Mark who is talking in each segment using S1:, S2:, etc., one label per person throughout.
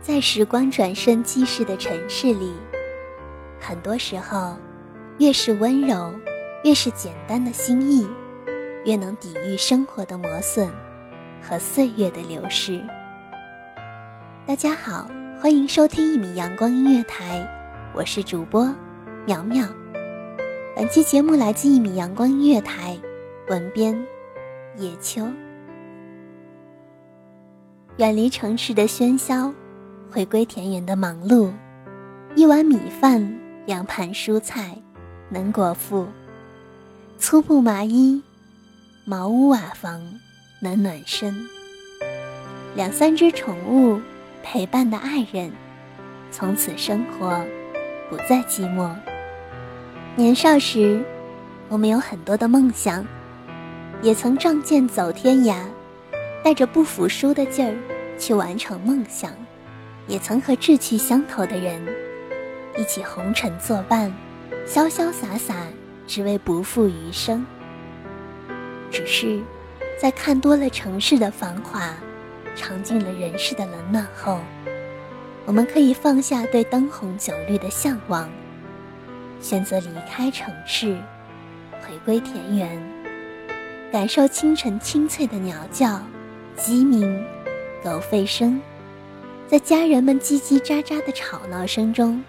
S1: 在时光转瞬即逝的城市里，很多时候，越是温柔，越是简单的心意，越能抵御生活的磨损和岁月的流逝。大家好，欢迎收听一米阳光音乐台，我是主播苗苗。本期节目来自一米阳光音乐台，文编叶秋。远离城市的喧嚣。回归田园的忙碌，一碗米饭，两盘蔬菜，能果腹；粗布麻衣，茅屋瓦房，能暖身；两三只宠物，陪伴的爱人，从此生活不再寂寞。年少时，我们有很多的梦想，也曾仗剑走天涯，带着不服输的劲儿去完成梦想。也曾和志趣相投的人一起红尘作伴，潇潇洒洒，只为不负余生。只是，在看多了城市的繁华，尝尽了人世的冷暖后，我们可以放下对灯红酒绿的向往，选择离开城市，回归田园，感受清晨清脆的鸟叫、鸡鸣、狗吠声。在家人们叽叽喳喳的吵闹声中，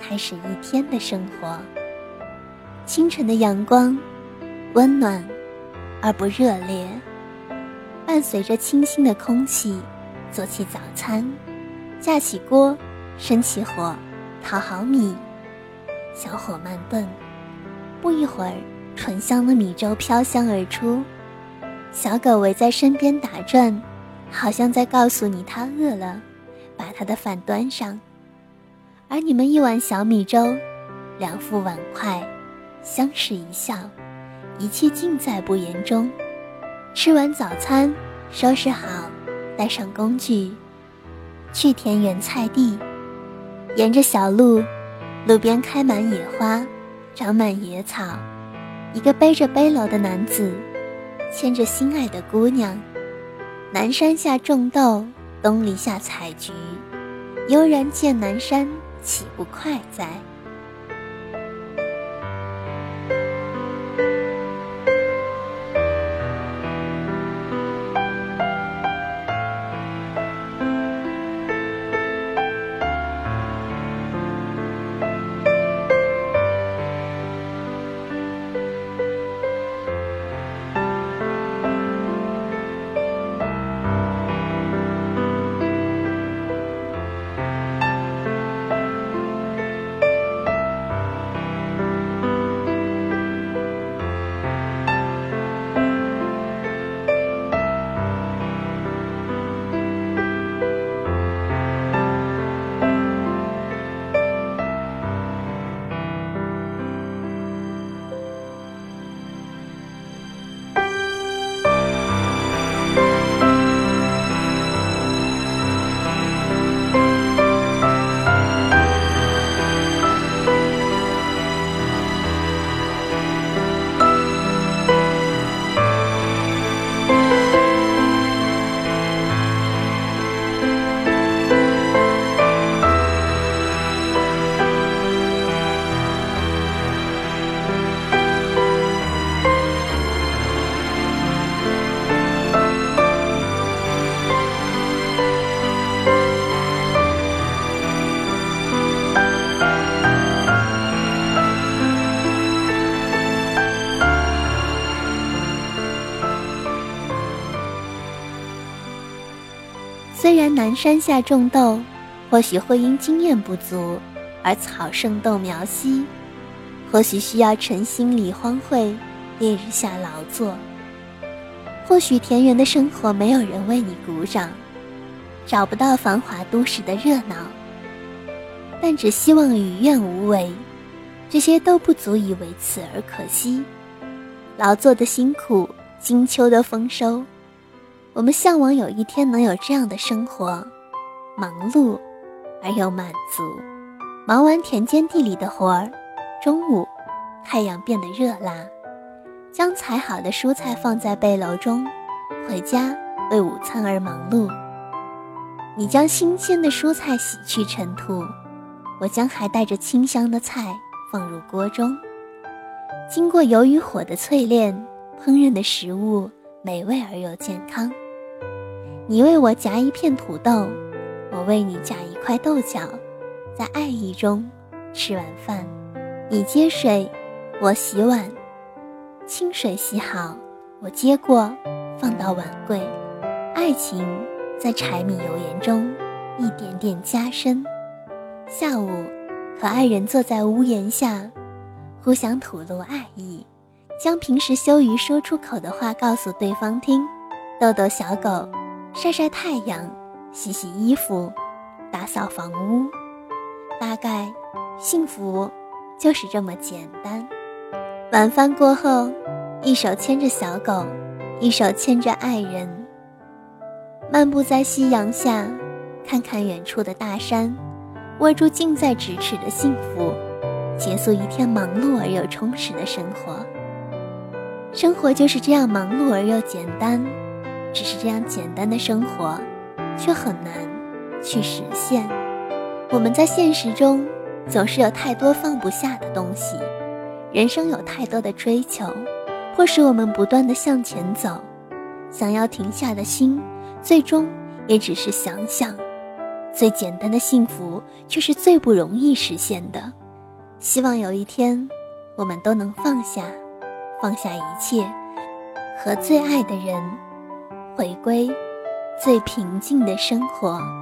S1: 开始一天的生活。清晨的阳光，温暖而不热烈，伴随着清新的空气，做起早餐，架起锅，生起火，淘好米，小火慢炖。不一会儿，醇香的米粥飘香而出，小狗围在身边打转，好像在告诉你它饿了。把他的饭端上，而你们一碗小米粥，两副碗筷，相视一笑，一切尽在不言中。吃完早餐，收拾好，带上工具，去田园菜地。沿着小路，路边开满野花，长满野草。一个背着背篓的男子，牵着心爱的姑娘，南山下种豆。东篱下采菊，悠然见南山，岂不快哉？虽然南山下种豆，或许会因经验不足而草盛豆苗稀，或许需要晨兴里荒秽，烈日下劳作。或许田园的生活没有人为你鼓掌，找不到繁华都市的热闹，但只希望与愿无违，这些都不足以为此而可惜。劳作的辛苦，金秋的丰收，我们向往有一天能有这样的生活：忙碌而又满足。忙完田间地里的活儿，中午太阳变得热辣。将采好的蔬菜放在背篓中，回家为午餐而忙碌。你将新鲜的蔬菜洗去尘土，我将还带着清香的菜放入锅中。经过油与火的淬炼，烹饪的食物美味而又健康。你为我夹一片土豆，我为你夹一块豆角，在爱意中吃完饭。你接水，我洗碗。清水洗好，我接过，放到碗柜。爱情在柴米油盐中一点点加深。下午和爱人坐在屋檐下，互相吐露爱意，将平时羞于说出口的话告诉对方听。豆豆小狗，晒晒太阳，洗洗衣服，打扫房屋。大概幸福就是这么简单。晚饭过后，一手牵着小狗，一手牵着爱人，漫步在夕阳下，看看远处的大山，握住近在咫尺的幸福，结束一天忙碌而又充实的生活。生活就是这样忙碌而又简单，只是这样简单的生活，却很难去实现。我们在现实中总是有太多放不下的东西。人生有太多的追求，迫使我们不断的向前走。想要停下的心，最终也只是想想。最简单的幸福，却是最不容易实现的。希望有一天，我们都能放下，放下一切，和最爱的人，回归最平静的生活。